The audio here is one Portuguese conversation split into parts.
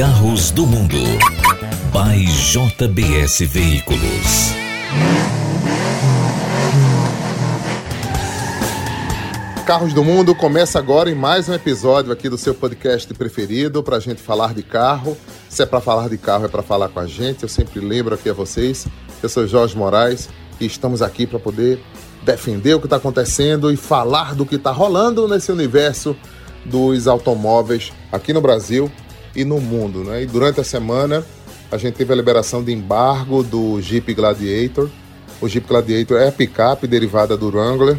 carros do mundo. By JBS Veículos. Carros do Mundo começa agora em mais um episódio aqui do seu podcast preferido para a gente falar de carro. Se é para falar de carro, é para falar com a gente. Eu sempre lembro aqui a vocês. Eu sou Jorge Moraes e estamos aqui para poder defender o que está acontecendo e falar do que está rolando nesse universo dos automóveis aqui no Brasil e no mundo. Né? E durante a semana a gente teve a liberação de embargo do Jeep Gladiator. O Jeep Gladiator é a picape derivada do Wrangler,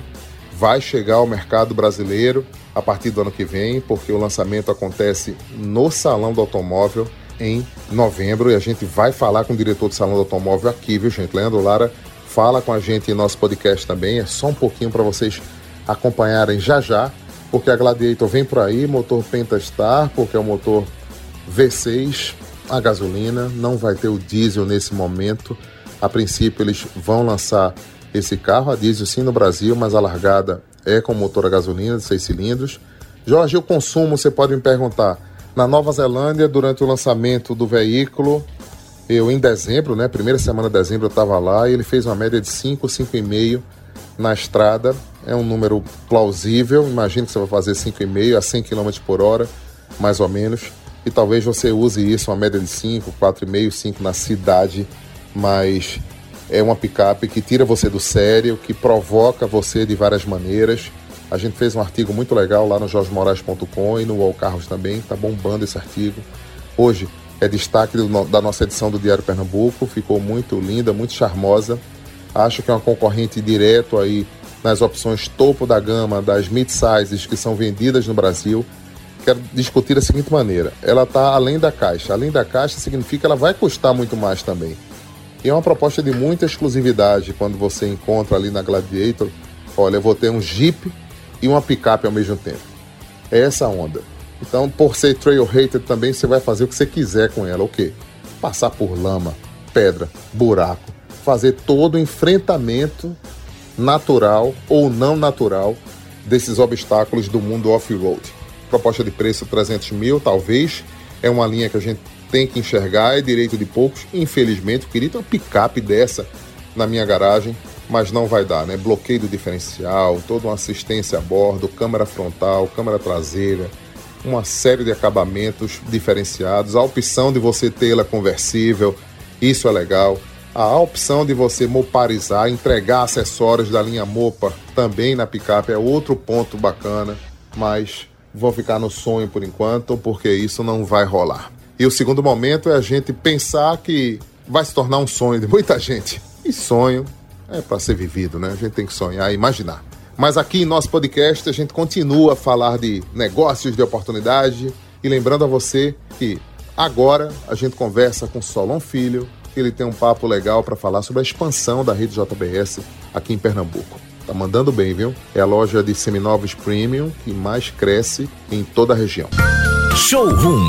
vai chegar ao mercado brasileiro a partir do ano que vem, porque o lançamento acontece no Salão do Automóvel em novembro e a gente vai falar com o diretor do Salão do Automóvel aqui, viu, gente? Leandro Lara fala com a gente em nosso podcast também. É só um pouquinho para vocês acompanharem já já, porque a Gladiator vem por aí, motor Pentastar, porque é o motor V6 a gasolina, não vai ter o diesel nesse momento. A princípio eles vão lançar esse carro a diesel sim no Brasil, mas a largada é com motor a gasolina de 6 cilindros. Jorge, o consumo, você pode me perguntar, na Nova Zelândia, durante o lançamento do veículo, eu, em dezembro, né, primeira semana de dezembro, eu estava lá e ele fez uma média de 5, 5,5 na estrada. É um número plausível. Imagino que você vai fazer 5,5 a 100 km por hora, mais ou menos. E talvez você use isso, uma média de 5, 4,5, 5 na cidade, mas é uma picape que tira você do sério, que provoca você de várias maneiras. A gente fez um artigo muito legal lá no jorgemoraes.com e no All Carros também, tá bombando esse artigo. Hoje, é destaque do, da nossa edição do Diário Pernambuco, ficou muito linda, muito charmosa. Acho que é uma concorrente direto aí nas opções topo da gama das mid-sizes que são vendidas no Brasil. Quero discutir da seguinte maneira: ela está além da caixa. Além da caixa significa que ela vai custar muito mais também. E é uma proposta de muita exclusividade quando você encontra ali na Gladiator. Olha, eu vou ter um Jeep e uma picape ao mesmo tempo. É essa onda. Então, por ser trail rated também, você vai fazer o que você quiser com ela. O quê? Passar por lama, pedra, buraco, fazer todo o enfrentamento natural ou não natural desses obstáculos do mundo off-road. Proposta de preço 300 mil, talvez. É uma linha que a gente tem que enxergar, é direito de poucos. Infelizmente, eu queria ter uma picape dessa na minha garagem, mas não vai dar, né? Bloqueio do diferencial, toda uma assistência a bordo, câmera frontal, câmera traseira, uma série de acabamentos diferenciados, a opção de você tê-la conversível, isso é legal. A opção de você moparizar, entregar acessórios da linha Mopa também na picape é outro ponto bacana, mas vou ficar no sonho por enquanto, porque isso não vai rolar. E o segundo momento é a gente pensar que vai se tornar um sonho de muita gente. E sonho é para ser vivido, né? A gente tem que sonhar e imaginar. Mas aqui em nosso podcast a gente continua a falar de negócios, de oportunidade. E lembrando a você que agora a gente conversa com Solon Filho, ele tem um papo legal para falar sobre a expansão da rede JBS aqui em Pernambuco. Tá mandando bem, viu? É a loja de seminovos premium que mais cresce em toda a região. Showroom.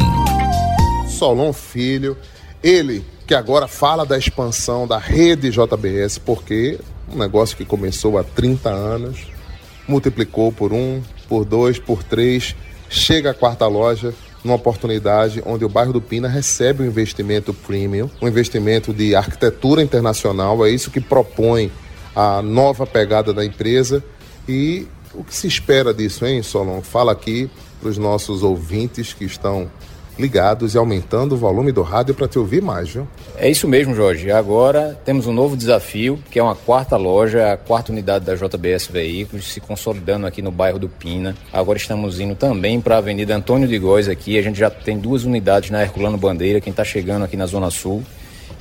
Solon Filho, ele que agora fala da expansão da rede JBS, porque um negócio que começou há 30 anos, multiplicou por um, por dois, por três, chega à quarta loja numa oportunidade onde o bairro do Pina recebe um investimento premium, um investimento de arquitetura internacional, é isso que propõe a nova pegada da empresa e o que se espera disso, hein, Solon? Fala aqui para os nossos ouvintes que estão ligados e aumentando o volume do rádio para te ouvir mais, viu? É isso mesmo, Jorge. Agora temos um novo desafio, que é uma quarta loja, a quarta unidade da JBS Veículos, se consolidando aqui no bairro do Pina. Agora estamos indo também para a Avenida Antônio de Góes aqui. A gente já tem duas unidades na Herculano Bandeira, quem está chegando aqui na Zona Sul.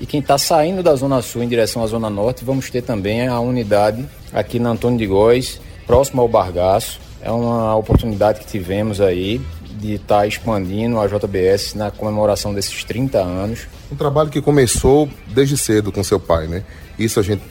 E quem está saindo da Zona Sul em direção à Zona Norte, vamos ter também a unidade aqui na Antônio de Góes, próximo ao Bargaço. É uma oportunidade que tivemos aí de estar tá expandindo a JBS na comemoração desses 30 anos. Um trabalho que começou desde cedo com seu pai, né? Isso a gente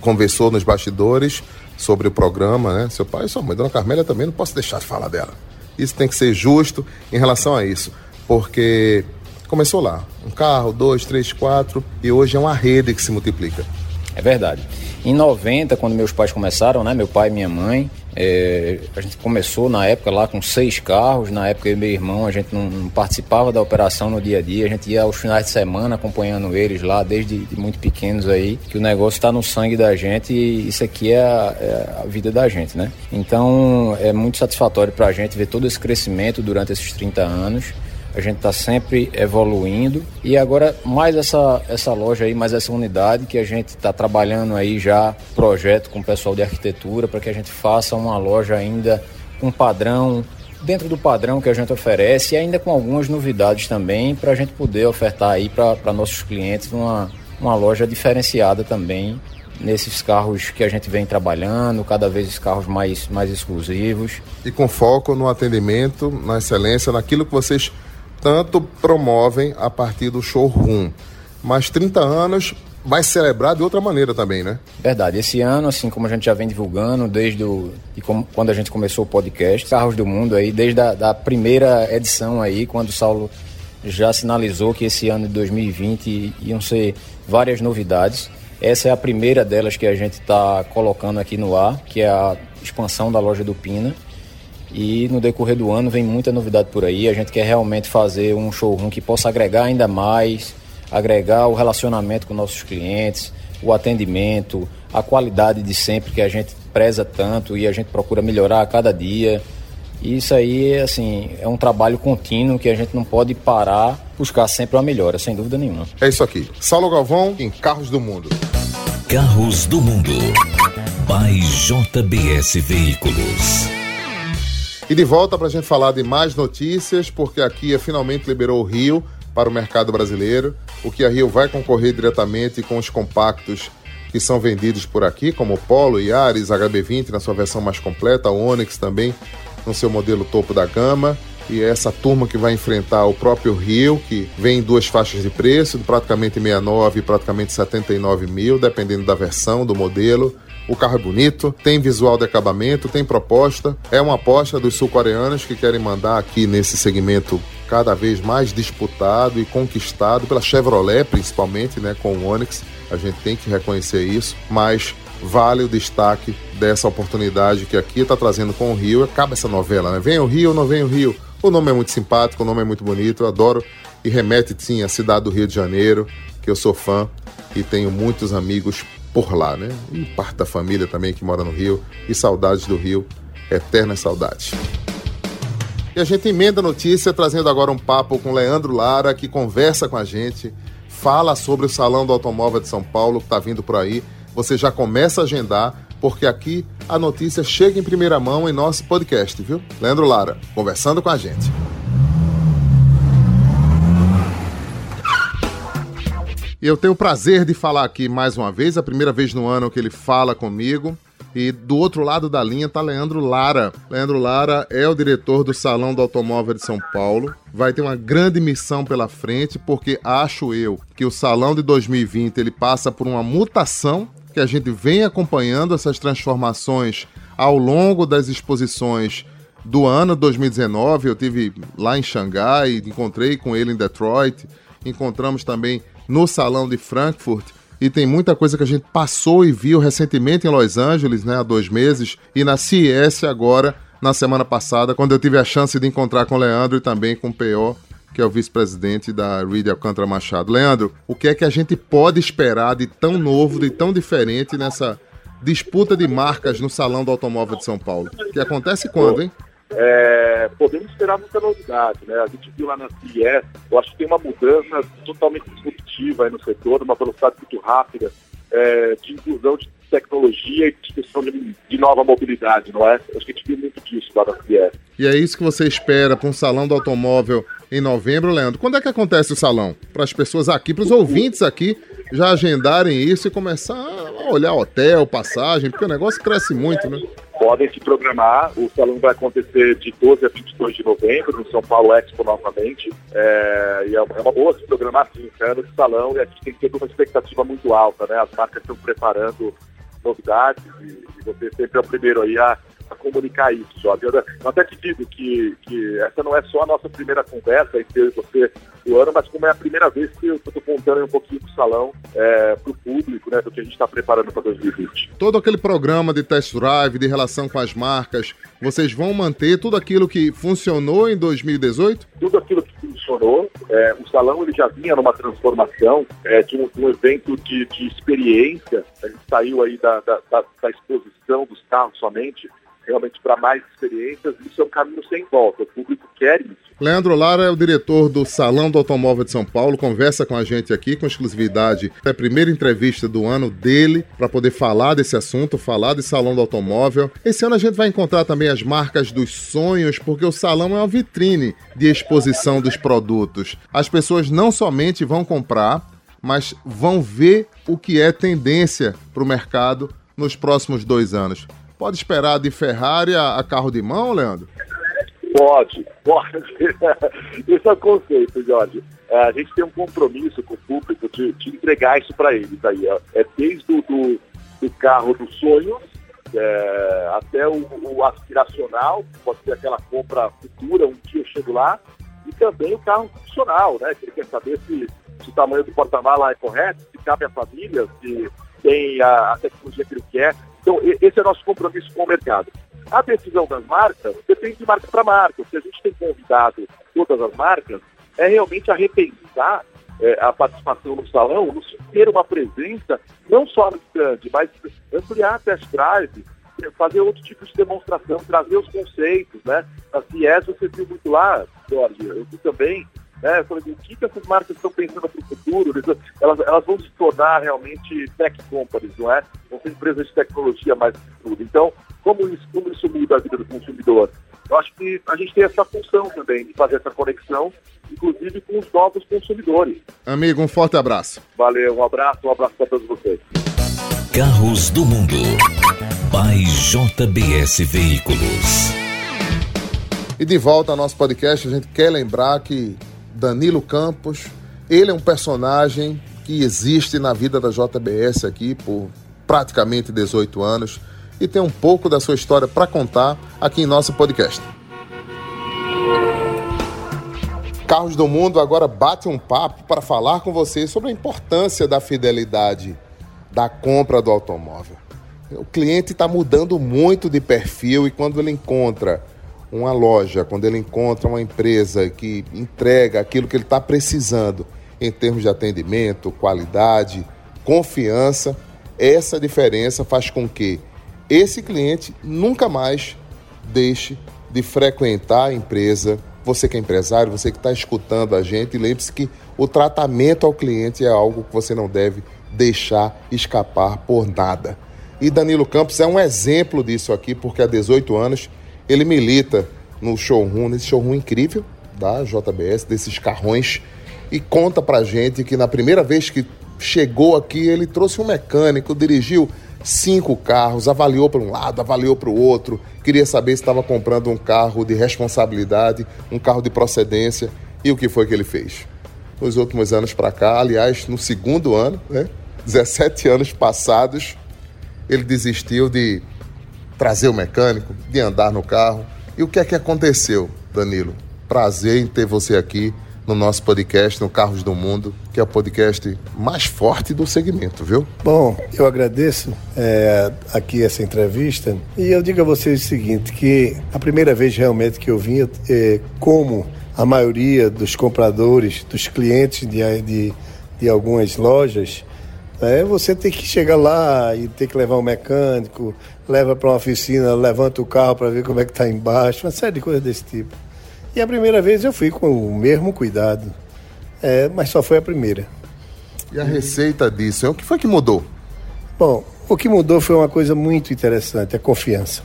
conversou nos bastidores sobre o programa, né? Seu pai e sua mãe, Dona Carmélia também, não posso deixar de falar dela. Isso tem que ser justo em relação a isso, porque começou lá, um carro, dois, três, quatro, e hoje é uma rede que se multiplica. É verdade. Em 90, quando meus pais começaram, né, meu pai e minha mãe, é, a gente começou na época lá com seis carros. Na época eu e meu irmão, a gente não, não, participava da operação no dia a dia. A gente ia aos finais de semana acompanhando eles lá, desde de muito pequenos aí, que o negócio está no sangue da gente e isso aqui é a, é a, vida da gente, né? Então é muito satisfatório para a gente ver todo esse crescimento durante esses 30 anos a gente está sempre evoluindo e agora mais essa, essa loja aí, mais essa unidade que a gente está trabalhando aí já projeto com o pessoal de arquitetura para que a gente faça uma loja ainda com padrão dentro do padrão que a gente oferece e ainda com algumas novidades também para a gente poder ofertar aí para nossos clientes uma, uma loja diferenciada também nesses carros que a gente vem trabalhando, cada vez os carros mais, mais exclusivos. E com foco no atendimento, na excelência, naquilo que vocês tanto promovem a partir do showroom. Mas 30 anos vai celebrar de outra maneira também, né? Verdade. Esse ano, assim como a gente já vem divulgando desde o, de como, quando a gente começou o podcast, Carros do Mundo aí, desde a da primeira edição aí, quando o Saulo já sinalizou que esse ano de 2020 iam ser várias novidades. Essa é a primeira delas que a gente está colocando aqui no ar, que é a expansão da loja do Pina. E no decorrer do ano vem muita novidade por aí. A gente quer realmente fazer um showroom que possa agregar ainda mais, agregar o relacionamento com nossos clientes, o atendimento, a qualidade de sempre que a gente preza tanto e a gente procura melhorar a cada dia. E isso aí, assim, é um trabalho contínuo que a gente não pode parar, buscar sempre uma melhora, sem dúvida nenhuma. É isso aqui. Saulo Galvão em Carros do Mundo. Carros do Mundo. By JBS Veículos. E de volta para a gente falar de mais notícias, porque a Kia finalmente liberou o Rio para o mercado brasileiro. O Kia Rio vai concorrer diretamente com os compactos que são vendidos por aqui, como o Polo, Yaris, HB20 na sua versão mais completa, o Onix também no seu modelo topo da gama. E é essa turma que vai enfrentar o próprio Rio, que vem em duas faixas de preço, praticamente 69 e praticamente 79 mil, dependendo da versão, do modelo. O carro é bonito, tem visual de acabamento, tem proposta. É uma aposta dos sul-coreanos que querem mandar aqui nesse segmento cada vez mais disputado e conquistado pela Chevrolet, principalmente, né, com o Onix. A gente tem que reconhecer isso, mas vale o destaque dessa oportunidade que aqui está trazendo com o Rio. Acaba essa novela, né? Vem o Rio, não vem o Rio. O nome é muito simpático, o nome é muito bonito, eu adoro e remete sim à cidade do Rio de Janeiro, que eu sou fã e tenho muitos amigos por lá, né? E parte da família também que mora no Rio. E saudades do Rio, eternas saudades. E a gente emenda a notícia trazendo agora um papo com Leandro Lara, que conversa com a gente, fala sobre o Salão do Automóvel de São Paulo que está vindo por aí. Você já começa a agendar, porque aqui a notícia chega em primeira mão em nosso podcast, viu? Leandro Lara, conversando com a gente. Eu tenho o prazer de falar aqui mais uma vez, a primeira vez no ano que ele fala comigo. E do outro lado da linha está Leandro Lara. Leandro Lara é o diretor do Salão do Automóvel de São Paulo. Vai ter uma grande missão pela frente, porque acho eu que o Salão de 2020 ele passa por uma mutação que a gente vem acompanhando essas transformações ao longo das exposições do ano 2019. Eu tive lá em Xangai, encontrei com ele em Detroit, encontramos também no Salão de Frankfurt. E tem muita coisa que a gente passou e viu recentemente em Los Angeles, né, há dois meses, e na CES agora, na semana passada, quando eu tive a chance de encontrar com o Leandro e também com o P.O., que é o vice-presidente da Reed Alcântara Machado. Leandro, o que é que a gente pode esperar de tão novo, de tão diferente nessa disputa de marcas no Salão do Automóvel de São Paulo? Que acontece quando, hein? É, podemos esperar muita novidade. Né? A gente viu lá na CIES, eu acho que tem uma mudança totalmente disruptiva no setor, uma velocidade muito rápida é, de inclusão de tecnologia e discussão de, de, nova mobilidade, não é? Acho que a gente viu muito disso lá na CIES. E é isso que você espera para um salão do automóvel em novembro, Leandro. Quando é que acontece o salão? Para as pessoas aqui, para os ouvintes aqui, já agendarem isso e começar a olhar hotel, passagem, porque o negócio cresce muito, né? Podem se programar. O salão vai acontecer de 12 a 22 de novembro, no São Paulo Expo novamente. É, e é uma boa se programar sim, ano esse salão e a gente tem ter uma expectativa muito alta, né? As marcas estão preparando novidades e, e você sempre é o primeiro aí a, a comunicar isso, Jorge. Eu até te digo que, que essa não é só a nossa primeira conversa entre eu e você do ano, mas como é a primeira vez que eu estou contando um pouquinho do salão é, para o público, né, do que a gente está preparando para 2020. Todo aquele programa de test drive, de relação com as marcas, vocês vão manter tudo aquilo que funcionou em 2018? Tudo aquilo que funcionou. É, o salão ele já vinha numa transformação é, de, um, um, evento de, de, experiência. A gente saiu aí da, da, da, da exposição dos carros somente realmente para mais experiências, isso é um caminho sem volta. O público quer isso. Leandro Lara é o diretor do Salão do Automóvel de São Paulo, conversa com a gente aqui com exclusividade. É a primeira entrevista do ano dele para poder falar desse assunto, falar de Salão do Automóvel. Esse ano a gente vai encontrar também as marcas dos sonhos, porque o salão é uma vitrine de exposição dos produtos. As pessoas não somente vão comprar, mas vão ver o que é tendência para o mercado nos próximos dois anos. Pode esperar de Ferrari a, carro de mão, Leandro? Pode, pode. Esse é o conceito, Jorge. É, a gente tem um compromisso com o público de, de entregar isso para eles aí. É desde o do, do carro dos sonhos é, até o, o, aspiracional, pode ser aquela compra futura, um dia eu chego lá, e também o carro funcional, né? Que ele quer saber se, se o tamanho do porta-mala é correto, se cabe à família, se tem a, a tecnologia que ele quer. Então, esse é o nosso compromisso com o mercado. A decisão das marcas depende de marca para marca. O que a gente tem convidado todas as marcas é realmente a repensar é, a participação no salão, no ter uma presença, não só no stand, mas ampliar a test drive, fazer outro tipo de demonstração, trazer os conceitos, né? A CIES você viu muito lá, Jorge, eu vi também, né? Eu falei, o que, que essas marcas estão pensando para o futuro? Elas, elas vão se tornar realmente tech companies, não é? Vão ser empresas de tecnologia mais tudo. Então, como isso, como isso muda a vida do consumidor? Eu acho que a gente tem essa função também de fazer essa conexão, inclusive com os novos consumidores. Amigo, um forte abraço. Valeu, um abraço, um abraço para todos vocês. Carros do Mundo. By JBS Veículos. E de volta ao nosso podcast, a gente quer lembrar que Danilo Campos. Ele é um personagem que existe na vida da JBS aqui por praticamente 18 anos e tem um pouco da sua história para contar aqui em nosso podcast. Carros do Mundo agora bate um papo para falar com vocês sobre a importância da fidelidade da compra do automóvel. O cliente está mudando muito de perfil e quando ele encontra uma loja, quando ele encontra uma empresa que entrega aquilo que ele está precisando em termos de atendimento, qualidade, confiança, essa diferença faz com que esse cliente nunca mais deixe de frequentar a empresa. Você que é empresário, você que está escutando a gente, lembre-se que o tratamento ao cliente é algo que você não deve deixar escapar por nada. E Danilo Campos é um exemplo disso aqui, porque há 18 anos ele milita no showroom, nesse showroom incrível da JBS, desses carrões, e conta pra gente que na primeira vez que chegou aqui, ele trouxe um mecânico, dirigiu cinco carros, avaliou para um lado, avaliou para o outro, queria saber se estava comprando um carro de responsabilidade, um carro de procedência, e o que foi que ele fez? Nos últimos anos para cá, aliás, no segundo ano, né, 17 anos passados, ele desistiu de trazer o mecânico, de andar no carro. E o que é que aconteceu, Danilo? Prazer em ter você aqui no nosso podcast, no Carros do Mundo, que é o podcast mais forte do segmento, viu? Bom, eu agradeço é, aqui essa entrevista e eu digo a vocês o seguinte, que a primeira vez realmente que eu vim, é, como a maioria dos compradores, dos clientes de, de, de algumas lojas, é, você tem que chegar lá e ter que levar um mecânico, leva para uma oficina, levanta o carro para ver como é que está embaixo, uma série de coisas desse tipo. E a primeira vez eu fui com o mesmo cuidado, é, mas só foi a primeira. E a receita disso, o que foi que mudou? Bom, o que mudou foi uma coisa muito interessante, a confiança.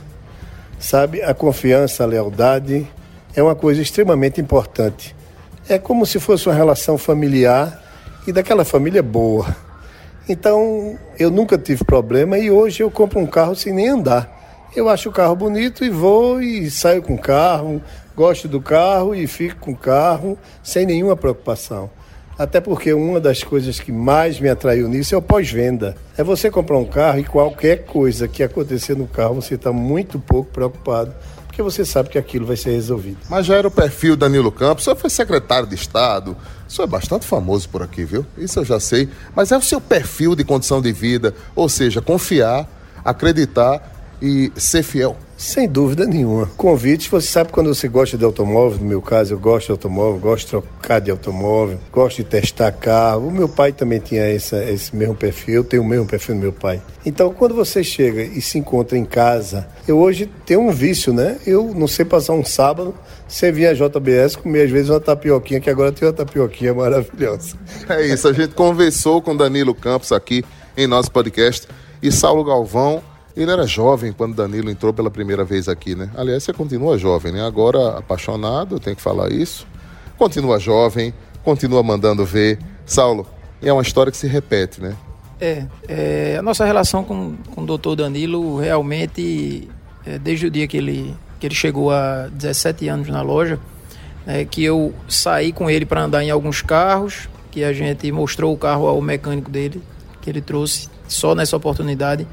Sabe, a confiança, a lealdade é uma coisa extremamente importante. É como se fosse uma relação familiar e daquela família boa então eu nunca tive problema e hoje eu compro um carro sem nem andar. Eu acho o carro bonito e vou e saio com o carro, gosto do carro e fico com o carro sem nenhuma preocupação. Até porque uma das coisas que mais me atraiu nisso é o pós-venda. É você comprar um carro e qualquer coisa que acontecer no carro você está muito pouco preocupado, porque você sabe que aquilo vai ser resolvido. Mas já era o perfil Danilo Campos, o senhor foi secretário de Estado, o senhor é bastante famoso por aqui, viu? Isso eu já sei. Mas é o seu perfil de condição de vida, ou seja, confiar, acreditar e ser fiel. Sem dúvida nenhuma. Convites, você sabe quando você gosta de automóvel, no meu caso eu gosto de automóvel, gosto de trocar de automóvel, gosto de testar carro. O meu pai também tinha essa, esse mesmo perfil, eu tenho o mesmo perfil do meu pai. Então quando você chega e se encontra em casa, eu hoje tenho um vício, né? Eu não sei passar um sábado sem vir a JBS comer às vezes uma tapioquinha, que agora tem uma tapioquinha maravilhosa. É isso, a gente conversou com Danilo Campos aqui em nosso podcast e Saulo Galvão ele era jovem quando Danilo entrou pela primeira vez aqui, né? Aliás, você continua jovem, né? Agora apaixonado, tem que falar isso. Continua jovem, continua mandando ver. Saulo, é uma história que se repete, né? É, é a nossa relação com, com o doutor Danilo realmente, é, desde o dia que ele, que ele chegou há 17 anos na loja, é, que eu saí com ele para andar em alguns carros, que a gente mostrou o carro ao mecânico dele, que ele trouxe só nessa oportunidade.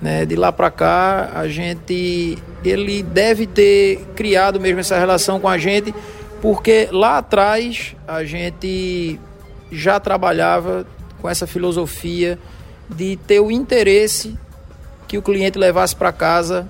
Né? De lá para cá, a gente, ele deve ter criado mesmo essa relação com a gente, porque lá atrás a gente já trabalhava com essa filosofia de ter o interesse que o cliente levasse para casa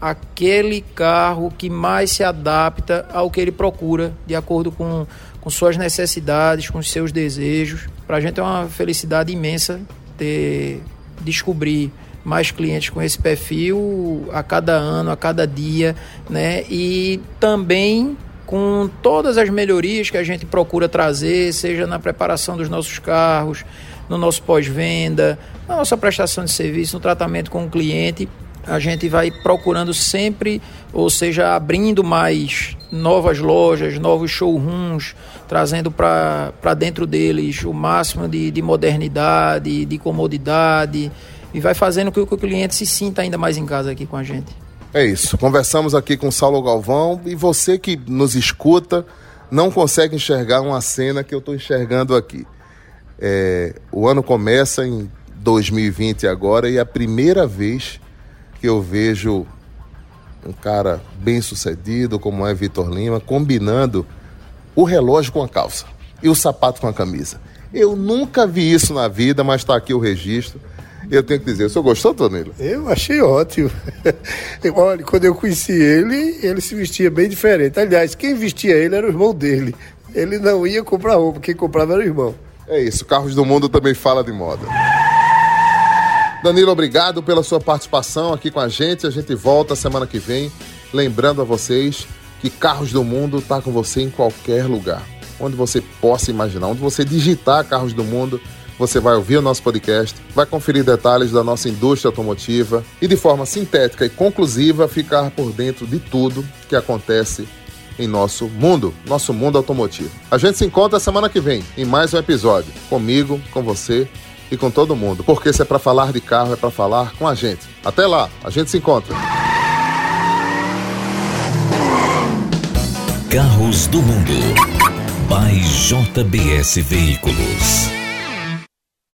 aquele carro que mais se adapta ao que ele procura, de acordo com, com suas necessidades, com seus desejos. Para a gente é uma felicidade imensa ter descobrir mais clientes com esse perfil a cada ano, a cada dia, né? E também com todas as melhorias que a gente procura trazer, seja na preparação dos nossos carros, no nosso pós-venda, na nossa prestação de serviço, no tratamento com o cliente, a gente vai procurando sempre, ou seja, abrindo mais novas lojas, novos showrooms, trazendo para dentro deles o máximo de, de modernidade, de comodidade, e vai fazendo com que o cliente se sinta ainda mais em casa aqui com a gente. É isso. Conversamos aqui com Saulo Galvão e você que nos escuta não consegue enxergar uma cena que eu estou enxergando aqui. É, o ano começa em 2020 agora e é a primeira vez que eu vejo um cara bem sucedido como é Vitor Lima combinando o relógio com a calça e o sapato com a camisa. Eu nunca vi isso na vida, mas está aqui o registro. Eu tenho que dizer, o senhor gostou, Tonilo? Eu achei ótimo. Olha, quando eu conheci ele, ele se vestia bem diferente. Aliás, quem vestia ele era o irmão dele. Ele não ia comprar roupa, quem comprava era o irmão. É isso, Carros do Mundo também fala de moda. Danilo, obrigado pela sua participação aqui com a gente. A gente volta semana que vem. Lembrando a vocês que Carros do Mundo está com você em qualquer lugar. Onde você possa imaginar, onde você digitar Carros do Mundo, você vai ouvir o nosso podcast, vai conferir detalhes da nossa indústria automotiva e, de forma sintética e conclusiva, ficar por dentro de tudo que acontece em nosso mundo, nosso mundo automotivo. A gente se encontra semana que vem em mais um episódio, comigo, com você e com todo mundo. Porque se é para falar de carro, é para falar com a gente. Até lá, a gente se encontra. Carros do Mundo. By JBS Veículos.